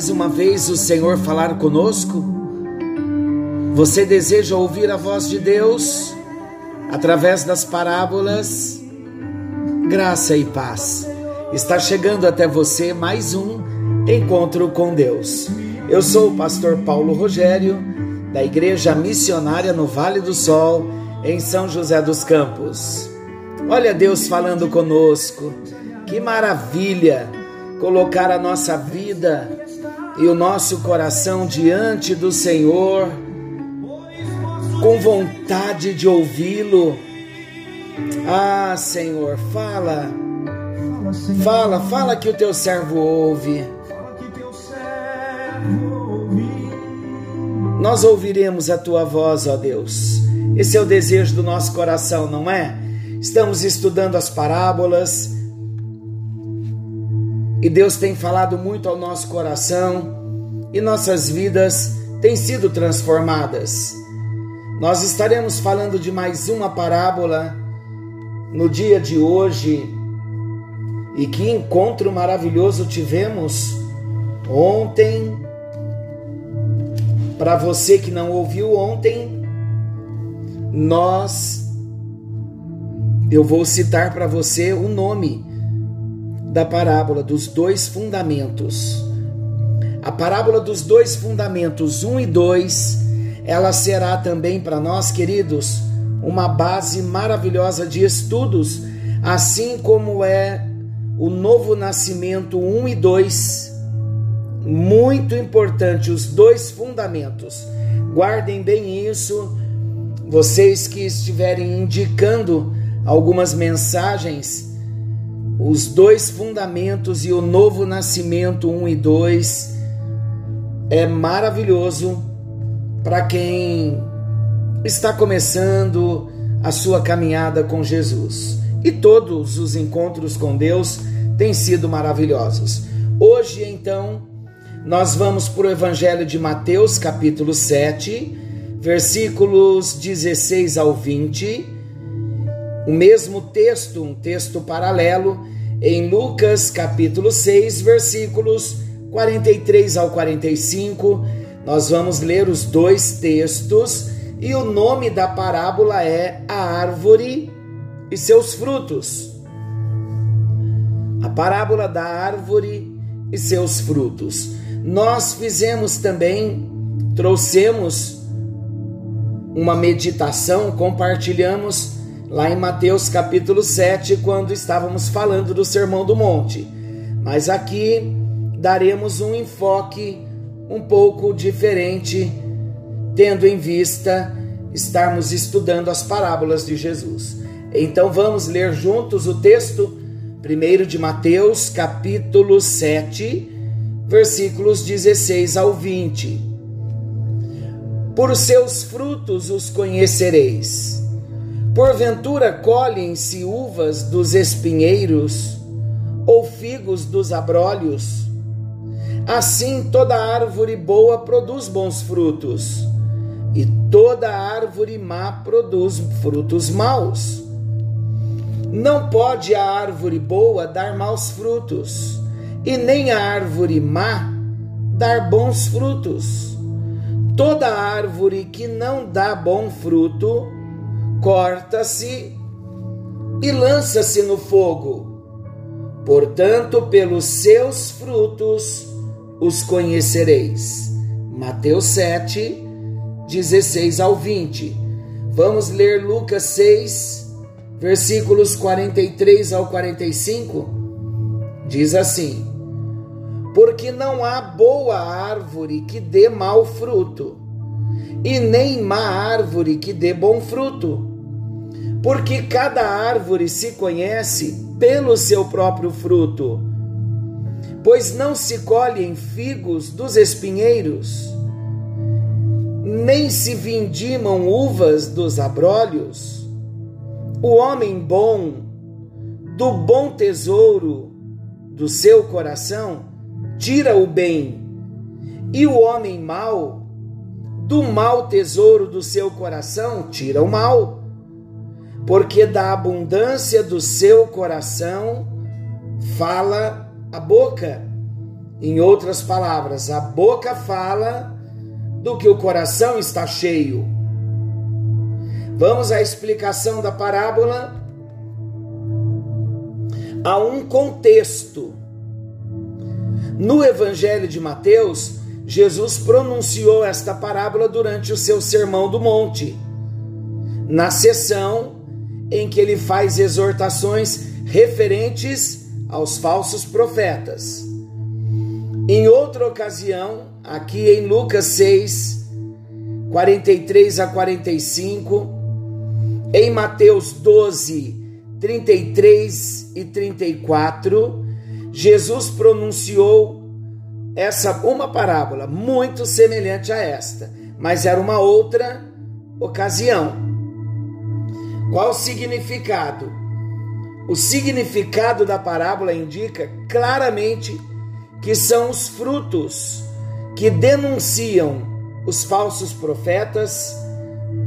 Mais uma vez o Senhor falar conosco? Você deseja ouvir a voz de Deus através das parábolas? Graça e paz. Está chegando até você mais um encontro com Deus. Eu sou o pastor Paulo Rogério, da Igreja Missionária no Vale do Sol, em São José dos Campos. Olha Deus falando conosco. Que maravilha! colocar a nossa vida e o nosso coração diante do Senhor, com vontade de ouvi-lo. Ah, Senhor, fala, fala, fala que o teu servo ouve. Nós ouviremos a tua voz, ó Deus. Esse é o desejo do nosso coração, não é? Estamos estudando as parábolas e Deus tem falado muito ao nosso coração e nossas vidas têm sido transformadas. Nós estaremos falando de mais uma parábola no dia de hoje. E que encontro maravilhoso tivemos ontem. Para você que não ouviu ontem, nós eu vou citar para você o nome da parábola dos dois fundamentos. A parábola dos dois fundamentos, 1 um e 2, ela será também para nós, queridos, uma base maravilhosa de estudos, assim como é o novo nascimento 1 um e 2. Muito importante, os dois fundamentos. Guardem bem isso. Vocês que estiverem indicando algumas mensagens, os dois fundamentos e o novo nascimento 1 e 2 é maravilhoso para quem está começando a sua caminhada com Jesus. E todos os encontros com Deus têm sido maravilhosos. Hoje, então, nós vamos para o Evangelho de Mateus, capítulo 7, versículos 16 ao 20 o mesmo texto, um texto paralelo, em Lucas capítulo 6, versículos 43 ao 45. Nós vamos ler os dois textos e o nome da parábola é A Árvore e seus frutos. A parábola da árvore e seus frutos. Nós fizemos também, trouxemos uma meditação, compartilhamos lá em Mateus capítulo 7, quando estávamos falando do Sermão do Monte. Mas aqui daremos um enfoque um pouco diferente, tendo em vista estarmos estudando as parábolas de Jesus. Então vamos ler juntos o texto primeiro de Mateus, capítulo 7, versículos 16 ao 20. Por seus frutos os conhecereis. Porventura colhem-se uvas dos espinheiros ou figos dos abrolhos? Assim toda árvore boa produz bons frutos, e toda árvore má produz frutos maus. Não pode a árvore boa dar maus frutos, e nem a árvore má dar bons frutos. Toda árvore que não dá bom fruto, corta-se e lança-se no fogo. Portanto, pelos seus frutos os conhecereis. Mateus 7, 16 ao 20. Vamos ler Lucas 6, versículos 43 ao 45. Diz assim: Porque não há boa árvore que dê mau fruto, e nem má árvore que dê bom fruto porque cada árvore se conhece pelo seu próprio fruto. Pois não se colhem figos dos espinheiros, nem se vindimam uvas dos abrolhos. O homem bom, do bom tesouro do seu coração, tira o bem, e o homem mau, do mau tesouro do seu coração, tira o mal porque da abundância do seu coração fala a boca. Em outras palavras, a boca fala do que o coração está cheio. Vamos à explicação da parábola. Há um contexto. No Evangelho de Mateus, Jesus pronunciou esta parábola durante o seu Sermão do Monte, na sessão em que ele faz exortações referentes aos falsos profetas. Em outra ocasião, aqui em Lucas 6, 43 a 45, em Mateus 12, 33 e 34, Jesus pronunciou essa uma parábola muito semelhante a esta, mas era uma outra ocasião. Qual o significado? O significado da parábola indica claramente que são os frutos que denunciam os falsos profetas,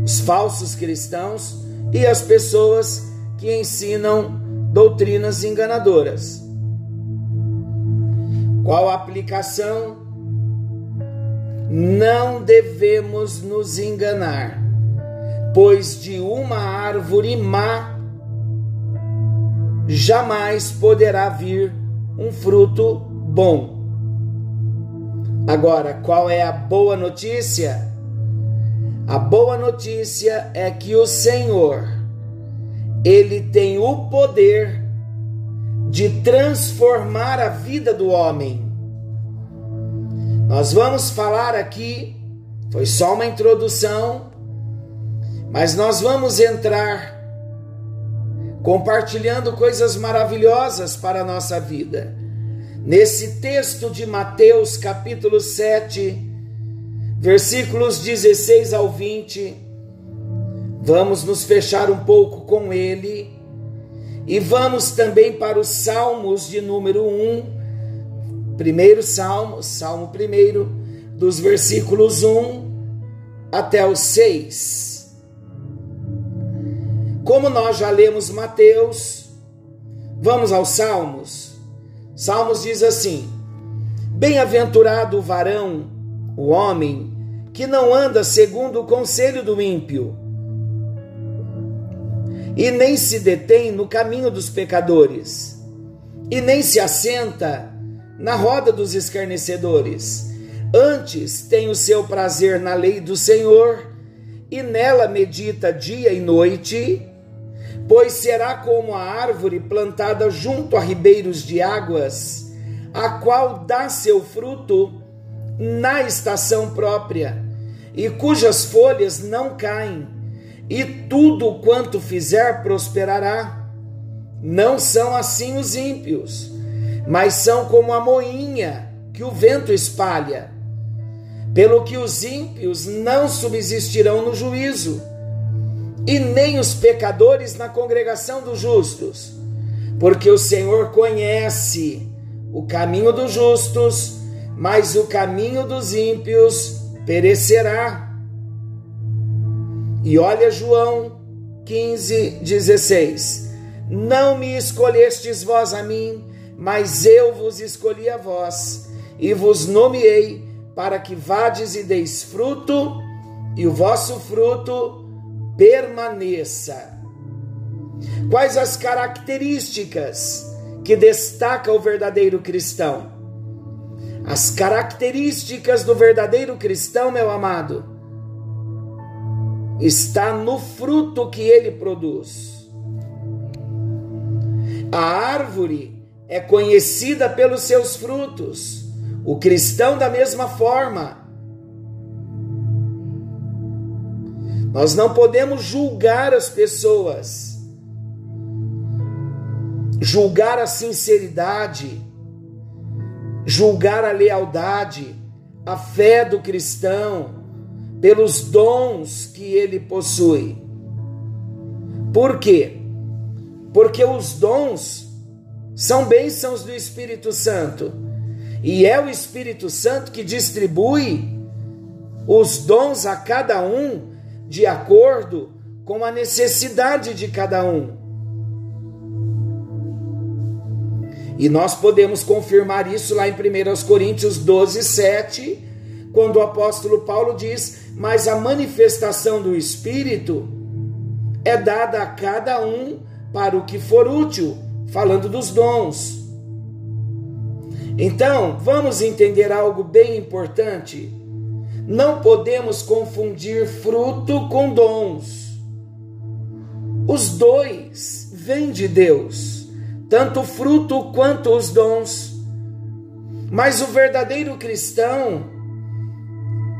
os falsos cristãos e as pessoas que ensinam doutrinas enganadoras. Qual a aplicação? Não devemos nos enganar, pois de uma árvore má jamais poderá vir um fruto bom. Agora, qual é a boa notícia? A boa notícia é que o Senhor, ele tem o poder de transformar a vida do homem. Nós vamos falar aqui, foi só uma introdução, mas nós vamos entrar compartilhando coisas maravilhosas para a nossa vida. Nesse texto de Mateus, capítulo 7, versículos 16 ao 20, vamos nos fechar um pouco com ele e vamos também para os Salmos de número 1, primeiro Salmo, Salmo 1, dos versículos 1 até o 6. Como nós já lemos Mateus, vamos aos Salmos. Salmos diz assim: Bem-aventurado o varão, o homem, que não anda segundo o conselho do ímpio, e nem se detém no caminho dos pecadores, e nem se assenta na roda dos escarnecedores. Antes tem o seu prazer na lei do Senhor, e nela medita dia e noite pois será como a árvore plantada junto a ribeiros de águas, a qual dá seu fruto na estação própria, e cujas folhas não caem, e tudo quanto fizer prosperará. Não são assim os ímpios, mas são como a moinha que o vento espalha. Pelo que os ímpios não subsistirão no juízo e nem os pecadores na congregação dos justos, porque o Senhor conhece o caminho dos justos, mas o caminho dos ímpios perecerá. E olha João 15, 16: Não me escolhestes vós a mim, mas eu vos escolhi a vós, e vos nomeei para que vades e deis fruto, e o vosso fruto permaneça. Quais as características que destaca o verdadeiro cristão? As características do verdadeiro cristão, meu amado, está no fruto que ele produz. A árvore é conhecida pelos seus frutos. O cristão, da mesma forma, Nós não podemos julgar as pessoas, julgar a sinceridade, julgar a lealdade, a fé do cristão, pelos dons que ele possui. Por quê? Porque os dons são bênçãos do Espírito Santo. E é o Espírito Santo que distribui os dons a cada um de acordo com a necessidade de cada um. E nós podemos confirmar isso lá em 1 Coríntios 12, 7, quando o apóstolo Paulo diz: Mas a manifestação do Espírito é dada a cada um para o que for útil, falando dos dons. Então, vamos entender algo bem importante. Não podemos confundir fruto com dons. Os dois vêm de Deus, tanto o fruto quanto os dons. Mas o verdadeiro cristão,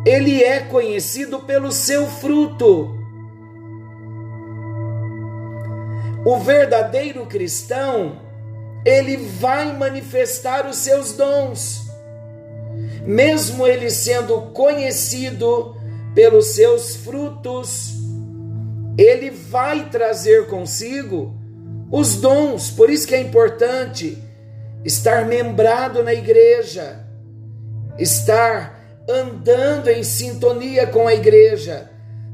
ele é conhecido pelo seu fruto. O verdadeiro cristão, ele vai manifestar os seus dons, mesmo ele sendo conhecido pelos seus frutos, ele vai trazer consigo os dons. Por isso que é importante estar membrado na igreja, estar andando em sintonia com a igreja,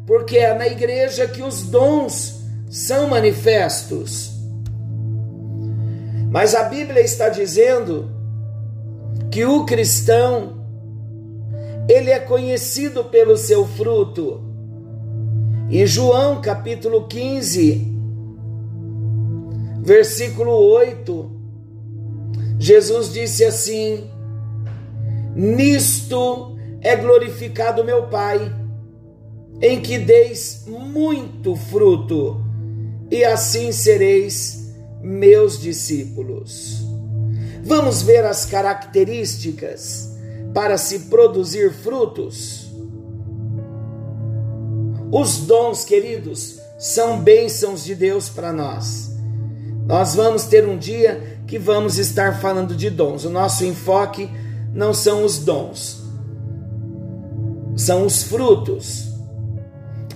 porque é na igreja que os dons são manifestos. Mas a Bíblia está dizendo que o cristão ele é conhecido pelo seu fruto. E João capítulo 15, versículo 8, Jesus disse assim: Nisto é glorificado meu Pai, em que deis muito fruto e assim sereis meus discípulos. Vamos ver as características para se produzir frutos. Os dons, queridos, são bênçãos de Deus para nós. Nós vamos ter um dia que vamos estar falando de dons. O nosso enfoque não são os dons, são os frutos.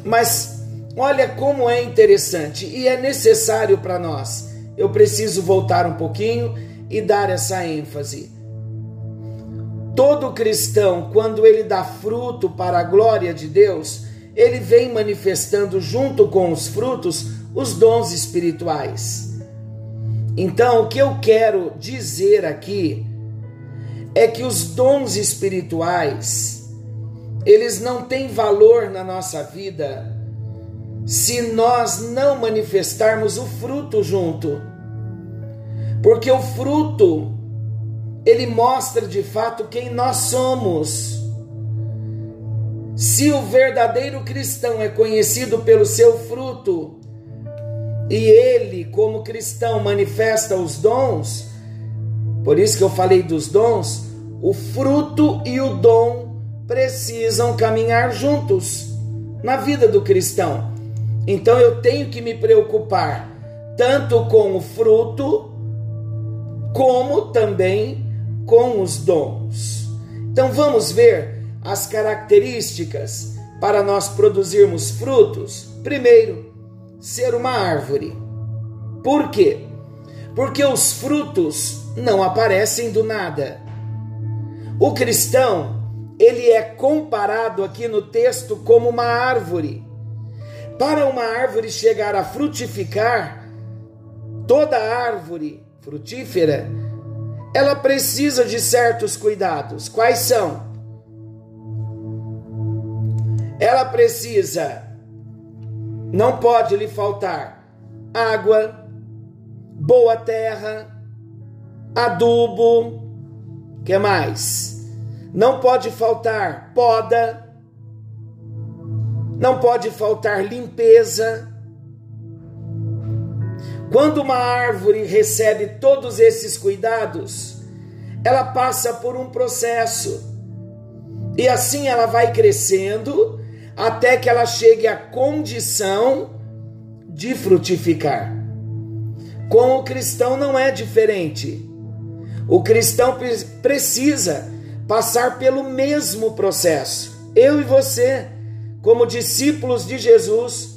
Mas Olha como é interessante e é necessário para nós. Eu preciso voltar um pouquinho e dar essa ênfase. Todo cristão, quando ele dá fruto para a glória de Deus, ele vem manifestando junto com os frutos os dons espirituais. Então, o que eu quero dizer aqui é que os dons espirituais, eles não têm valor na nossa vida se nós não manifestarmos o fruto junto. Porque o fruto ele mostra de fato quem nós somos. Se o verdadeiro cristão é conhecido pelo seu fruto, e ele, como cristão, manifesta os dons, por isso que eu falei dos dons, o fruto e o dom precisam caminhar juntos na vida do cristão. Então eu tenho que me preocupar tanto com o fruto, como também com os dons. Então vamos ver as características para nós produzirmos frutos. Primeiro, ser uma árvore. Por quê? Porque os frutos não aparecem do nada. O cristão, ele é comparado aqui no texto como uma árvore. Para uma árvore chegar a frutificar, toda árvore frutífera, ela precisa de certos cuidados. Quais são? Ela precisa, não pode lhe faltar água, boa terra, adubo, que mais? Não pode faltar poda, não pode faltar limpeza. Quando uma árvore recebe todos esses cuidados, ela passa por um processo. E assim ela vai crescendo até que ela chegue à condição de frutificar. Com o cristão não é diferente. O cristão precisa passar pelo mesmo processo. Eu e você como discípulos de Jesus,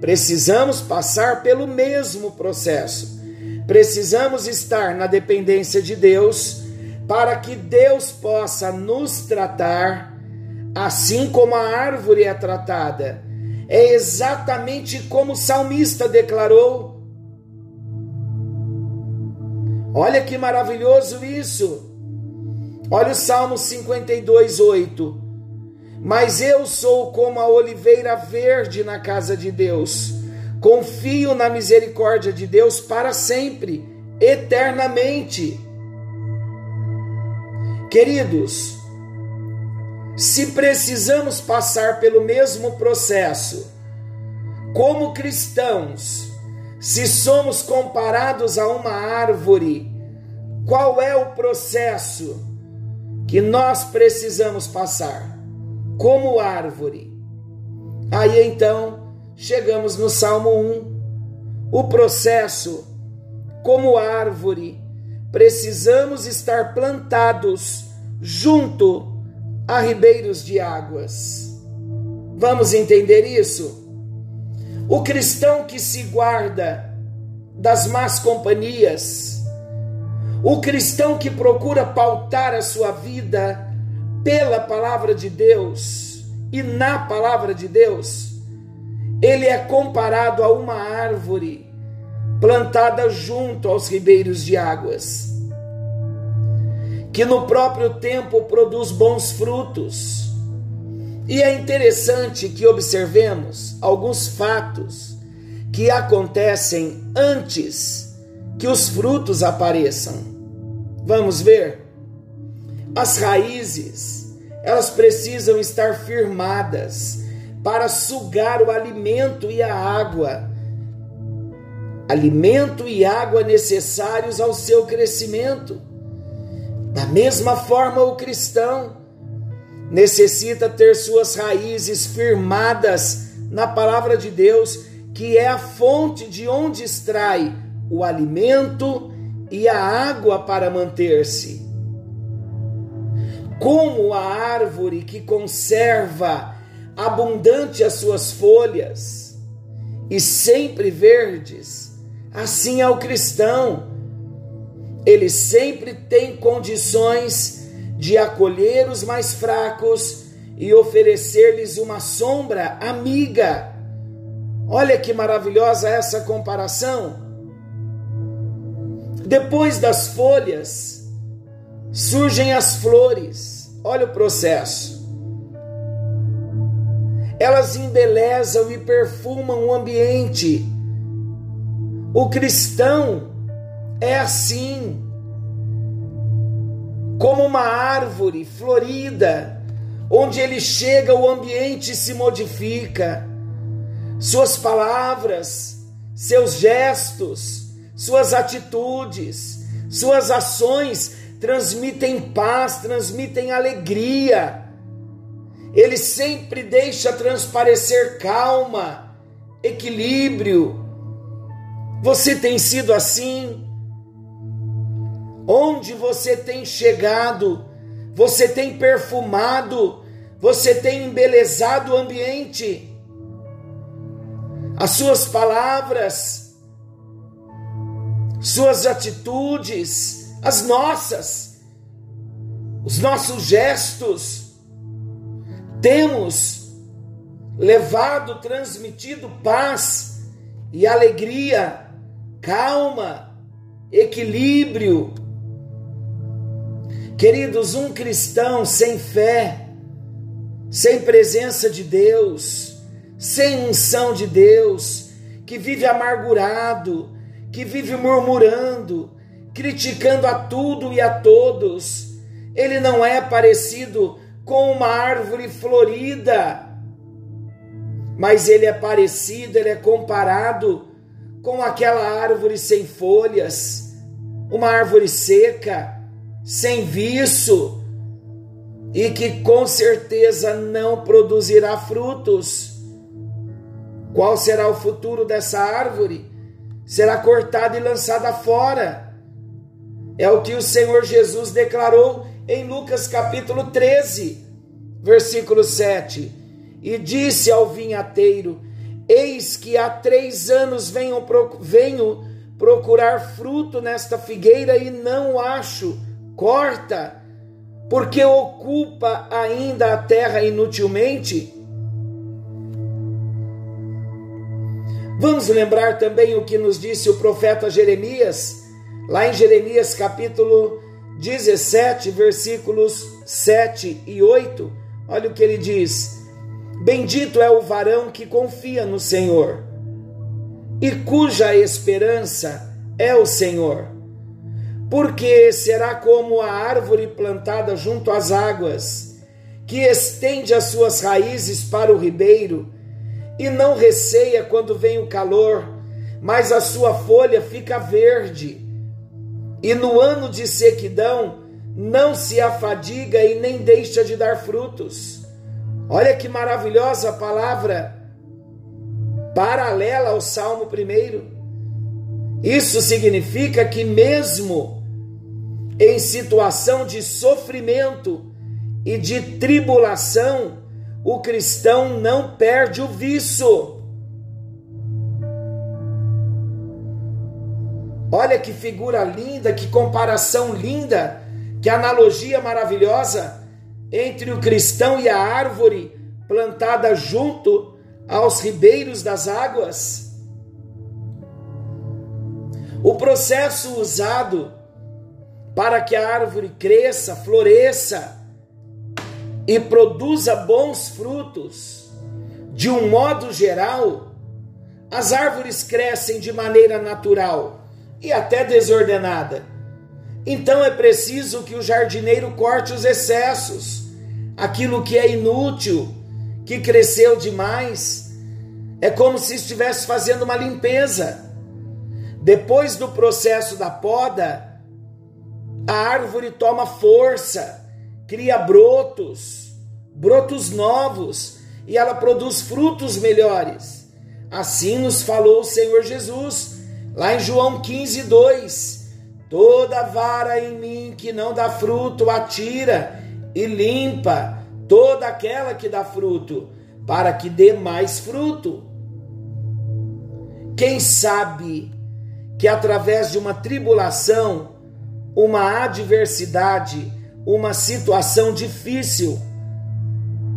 precisamos passar pelo mesmo processo. Precisamos estar na dependência de Deus para que Deus possa nos tratar assim como a árvore é tratada. É exatamente como o salmista declarou: Olha que maravilhoso isso. Olha o Salmo 52, 8. Mas eu sou como a oliveira verde na casa de Deus. Confio na misericórdia de Deus para sempre, eternamente. Queridos, se precisamos passar pelo mesmo processo, como cristãos, se somos comparados a uma árvore, qual é o processo que nós precisamos passar? Como árvore. Aí então, chegamos no Salmo 1. O processo, como árvore, precisamos estar plantados junto a ribeiros de águas. Vamos entender isso? O cristão que se guarda das más companhias, o cristão que procura pautar a sua vida pela palavra de Deus e na palavra de Deus, ele é comparado a uma árvore plantada junto aos ribeiros de águas, que no próprio tempo produz bons frutos e é interessante que observemos alguns fatos que acontecem antes que os frutos apareçam. Vamos ver? As raízes, elas precisam estar firmadas para sugar o alimento e a água. Alimento e água necessários ao seu crescimento. Da mesma forma, o cristão necessita ter suas raízes firmadas na palavra de Deus, que é a fonte de onde extrai o alimento e a água para manter-se. Como a árvore que conserva abundante as suas folhas e sempre verdes, assim é o cristão. Ele sempre tem condições de acolher os mais fracos e oferecer-lhes uma sombra amiga. Olha que maravilhosa essa comparação. Depois das folhas, surgem as flores. Olha o processo. Elas embelezam e perfumam o ambiente. O cristão é assim como uma árvore florida, onde ele chega, o ambiente se modifica, suas palavras, seus gestos, suas atitudes, suas ações transmitem paz, transmitem alegria. Ele sempre deixa transparecer calma, equilíbrio. Você tem sido assim? Onde você tem chegado, você tem perfumado, você tem embelezado o ambiente. As suas palavras, suas atitudes, as nossas, os nossos gestos, temos levado, transmitido paz e alegria, calma, equilíbrio, Queridos, um cristão sem fé, sem presença de Deus, sem unção de Deus, que vive amargurado, que vive murmurando, criticando a tudo e a todos, ele não é parecido com uma árvore florida, mas ele é parecido, ele é comparado com aquela árvore sem folhas, uma árvore seca sem vício e que com certeza não produzirá frutos. Qual será o futuro dessa árvore? Será cortada e lançada fora. É o que o Senhor Jesus declarou em Lucas capítulo 13, versículo 7. E disse ao vinhateiro: Eis que há três anos venho, venho procurar fruto nesta figueira e não acho corta, porque ocupa ainda a terra inutilmente? Vamos lembrar também o que nos disse o profeta Jeremias, Lá em Jeremias capítulo 17, versículos 7 e 8, olha o que ele diz: Bendito é o varão que confia no Senhor e cuja esperança é o Senhor. Porque será como a árvore plantada junto às águas, que estende as suas raízes para o ribeiro e não receia quando vem o calor, mas a sua folha fica verde e no ano de sequidão não se afadiga e nem deixa de dar frutos. Olha que maravilhosa palavra, paralela ao Salmo 1. Isso significa que, mesmo em situação de sofrimento e de tribulação, o cristão não perde o viço. Olha que figura linda, que comparação linda, que analogia maravilhosa entre o cristão e a árvore plantada junto aos ribeiros das águas. O processo usado para que a árvore cresça, floresça e produza bons frutos, de um modo geral, as árvores crescem de maneira natural e até desordenada. Então é preciso que o jardineiro corte os excessos, aquilo que é inútil, que cresceu demais. É como se estivesse fazendo uma limpeza. Depois do processo da poda, a árvore toma força, cria brotos, brotos novos, e ela produz frutos melhores. Assim nos falou o Senhor Jesus Lá em João 15, 2: Toda vara em mim que não dá fruto, atira e limpa toda aquela que dá fruto, para que dê mais fruto. Quem sabe que através de uma tribulação, uma adversidade, uma situação difícil,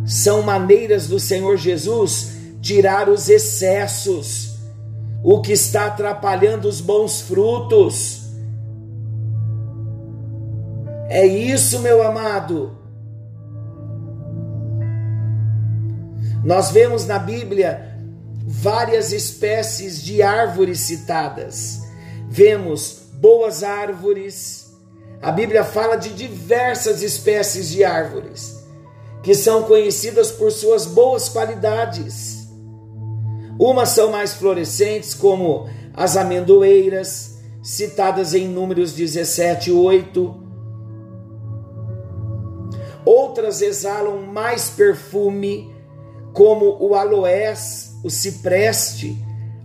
são maneiras do Senhor Jesus tirar os excessos o que está atrapalhando os bons frutos. É isso, meu amado. Nós vemos na Bíblia várias espécies de árvores citadas. Vemos boas árvores. A Bíblia fala de diversas espécies de árvores que são conhecidas por suas boas qualidades. Umas são mais florescentes, como as amendoeiras, citadas em Números 17, 8. Outras exalam mais perfume, como o aloés, o cipreste,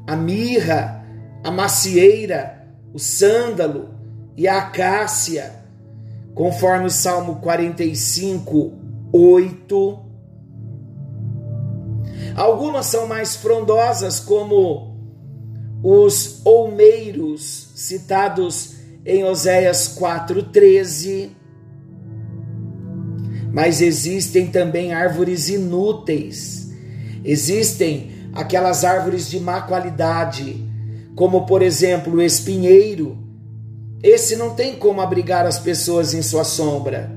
a mirra, a macieira, o sândalo e a acácia, conforme o Salmo 45, 8. Algumas são mais frondosas, como os olmeiros, citados em Oséias 4,13. Mas existem também árvores inúteis. Existem aquelas árvores de má qualidade, como por exemplo o espinheiro. Esse não tem como abrigar as pessoas em sua sombra.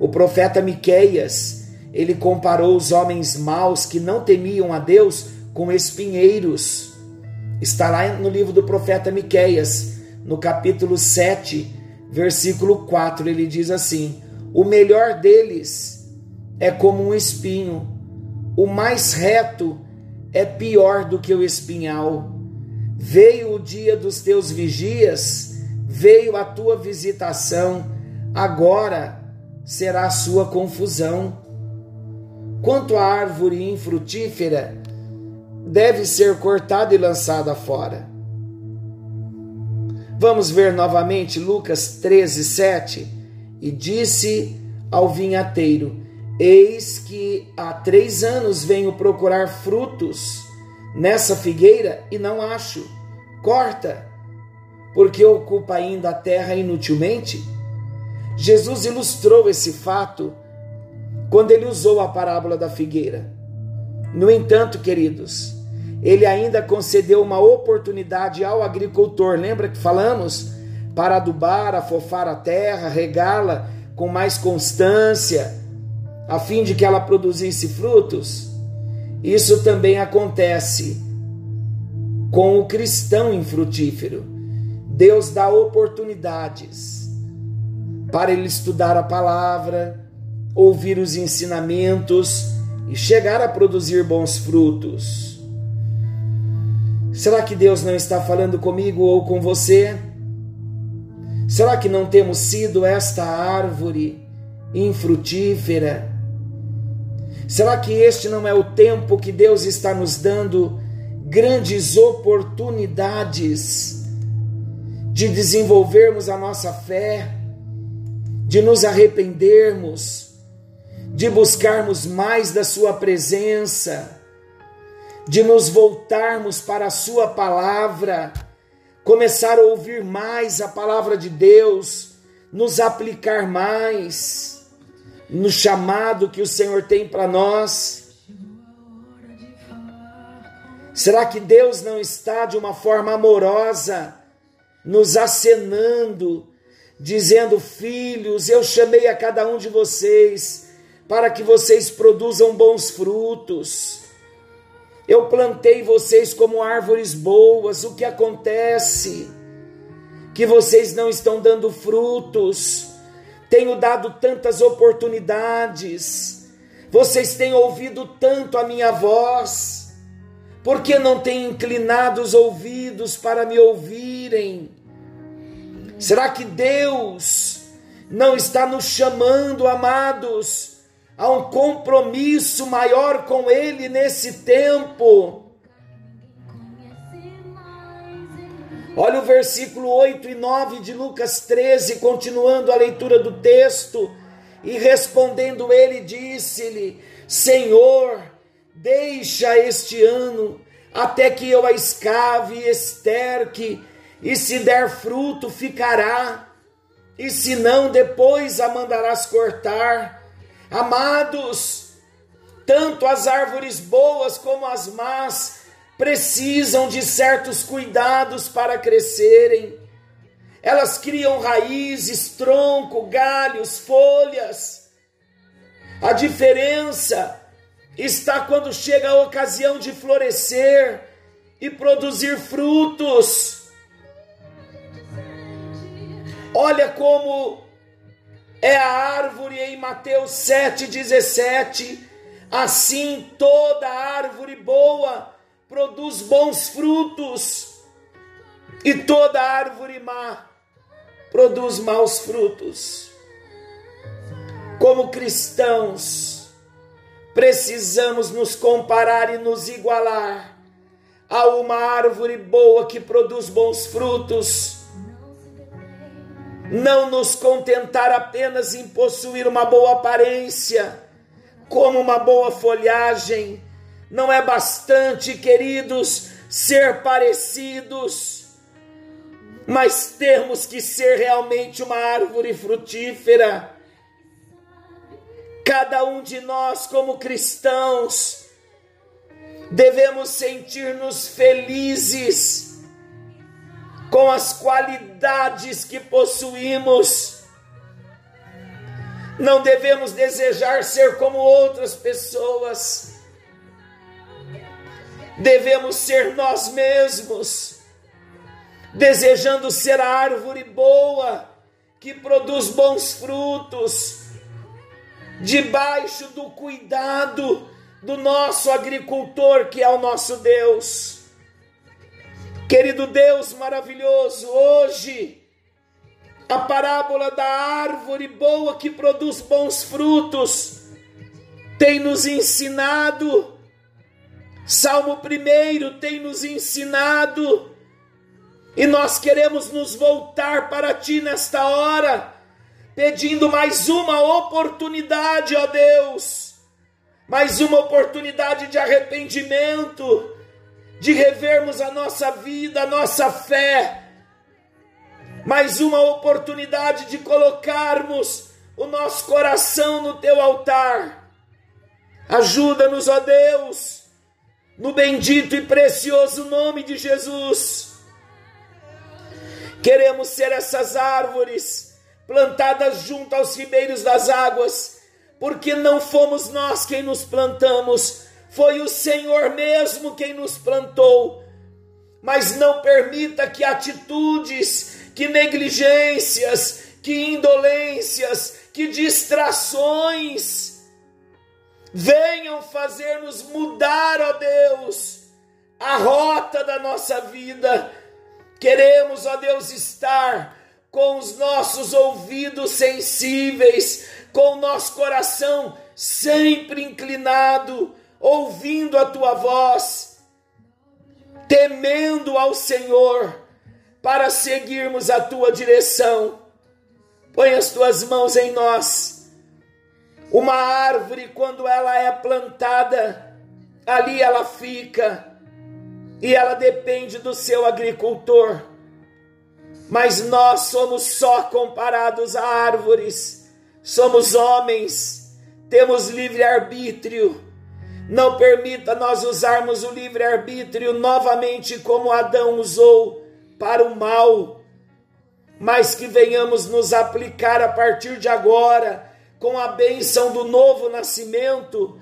O profeta Miqueias ele comparou os homens maus que não temiam a Deus com espinheiros. Está lá no livro do profeta Miqueias, no capítulo 7, versículo 4, ele diz assim: O melhor deles é como um espinho, o mais reto é pior do que o espinhal. Veio o dia dos teus vigias, veio a tua visitação, agora será a sua confusão. Quanto à árvore infrutífera, deve ser cortada e lançada fora. Vamos ver novamente Lucas 13, 7. E disse ao vinhateiro: Eis que há três anos venho procurar frutos nessa figueira e não acho. Corta, porque ocupa ainda a terra inutilmente. Jesus ilustrou esse fato quando ele usou a parábola da figueira. No entanto, queridos, ele ainda concedeu uma oportunidade ao agricultor. Lembra que falamos? para adubar, afofar a terra, regá-la com mais constância, a fim de que ela produzisse frutos. Isso também acontece com o cristão infrutífero. Deus dá oportunidades para ele estudar a palavra, ouvir os ensinamentos e chegar a produzir bons frutos. Será que Deus não está falando comigo ou com você? Será que não temos sido esta árvore infrutífera? Será que este não é o tempo que Deus está nos dando grandes oportunidades de desenvolvermos a nossa fé, de nos arrependermos, de buscarmos mais da Sua presença, de nos voltarmos para a Sua palavra, começar a ouvir mais a palavra de Deus, nos aplicar mais no chamado que o Senhor tem para nós? Será que Deus não está de uma forma amorosa nos acenando, dizendo: Filhos, eu chamei a cada um de vocês para que vocês produzam bons frutos. Eu plantei vocês como árvores boas. O que acontece? Que vocês não estão dando frutos tenho dado tantas oportunidades, vocês têm ouvido tanto a minha voz, por que não têm inclinado os ouvidos para me ouvirem? Será que Deus não está nos chamando, amados, a um compromisso maior com Ele nesse tempo? Olha o versículo 8 e 9 de Lucas 13, continuando a leitura do texto. E respondendo ele, disse-lhe: Senhor, deixa este ano até que eu a escave e esterque, e se der fruto, ficará, e se não, depois a mandarás cortar. Amados, tanto as árvores boas como as más precisam de certos cuidados para crescerem. Elas criam raízes, tronco, galhos, folhas. A diferença está quando chega a ocasião de florescer e produzir frutos. Olha como é a árvore em Mateus 7,17. Assim toda árvore boa produz bons frutos, e toda árvore má produz maus frutos. Como cristãos, precisamos nos comparar e nos igualar a uma árvore boa que produz bons frutos. Não nos contentar apenas em possuir uma boa aparência, como uma boa folhagem, não é bastante, queridos, ser parecidos, mas temos que ser realmente uma árvore frutífera. Cada um de nós, como cristãos, devemos sentir-nos felizes com as qualidades que possuímos. Não devemos desejar ser como outras pessoas devemos ser nós mesmos, desejando ser a árvore boa que produz bons frutos, debaixo do cuidado do nosso agricultor, que é o nosso Deus. Querido Deus maravilhoso, hoje, a parábola da árvore boa que produz bons frutos tem nos ensinado Salmo 1 tem nos ensinado, e nós queremos nos voltar para Ti nesta hora, pedindo mais uma oportunidade, ó Deus, mais uma oportunidade de arrependimento, de revermos a nossa vida, a nossa fé, mais uma oportunidade de colocarmos o nosso coração no Teu altar. Ajuda-nos, ó Deus no bendito e precioso nome de Jesus. Queremos ser essas árvores plantadas junto aos ribeiros das águas, porque não fomos nós quem nos plantamos, foi o Senhor mesmo quem nos plantou. Mas não permita que atitudes, que negligências, que indolências, que distrações venham fazer-nos mudar, ó Deus, a rota da nossa vida. Queremos, ó Deus, estar com os nossos ouvidos sensíveis, com o nosso coração sempre inclinado, ouvindo a tua voz, temendo ao Senhor, para seguirmos a tua direção. Põe as tuas mãos em nós. Uma árvore, quando ela é plantada, ali ela fica e ela depende do seu agricultor. Mas nós somos só comparados a árvores, somos homens, temos livre-arbítrio. Não permita nós usarmos o livre-arbítrio novamente como Adão usou para o mal, mas que venhamos nos aplicar a partir de agora, com a bênção do novo nascimento,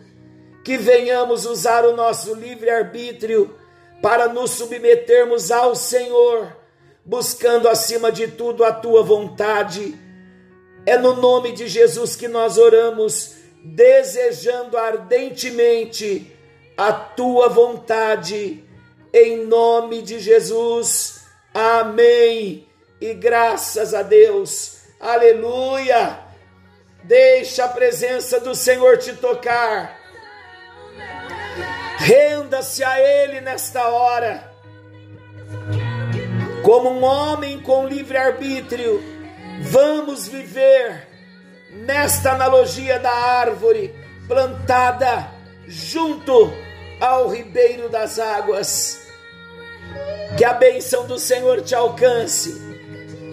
que venhamos usar o nosso livre-arbítrio para nos submetermos ao Senhor, buscando acima de tudo a tua vontade. É no nome de Jesus que nós oramos, desejando ardentemente a tua vontade, em nome de Jesus. Amém. E graças a Deus. Aleluia. Deixa a presença do Senhor te tocar. Renda-se a Ele nesta hora. Como um homem com livre-arbítrio, vamos viver nesta analogia da árvore plantada junto ao ribeiro das águas. Que a bênção do Senhor te alcance.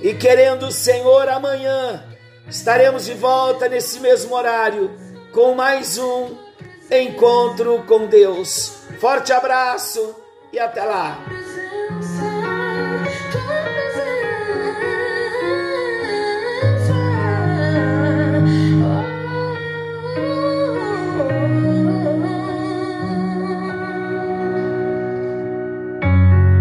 E querendo o Senhor, amanhã estaremos de volta nesse mesmo horário com mais um encontro com Deus. Forte abraço e até lá.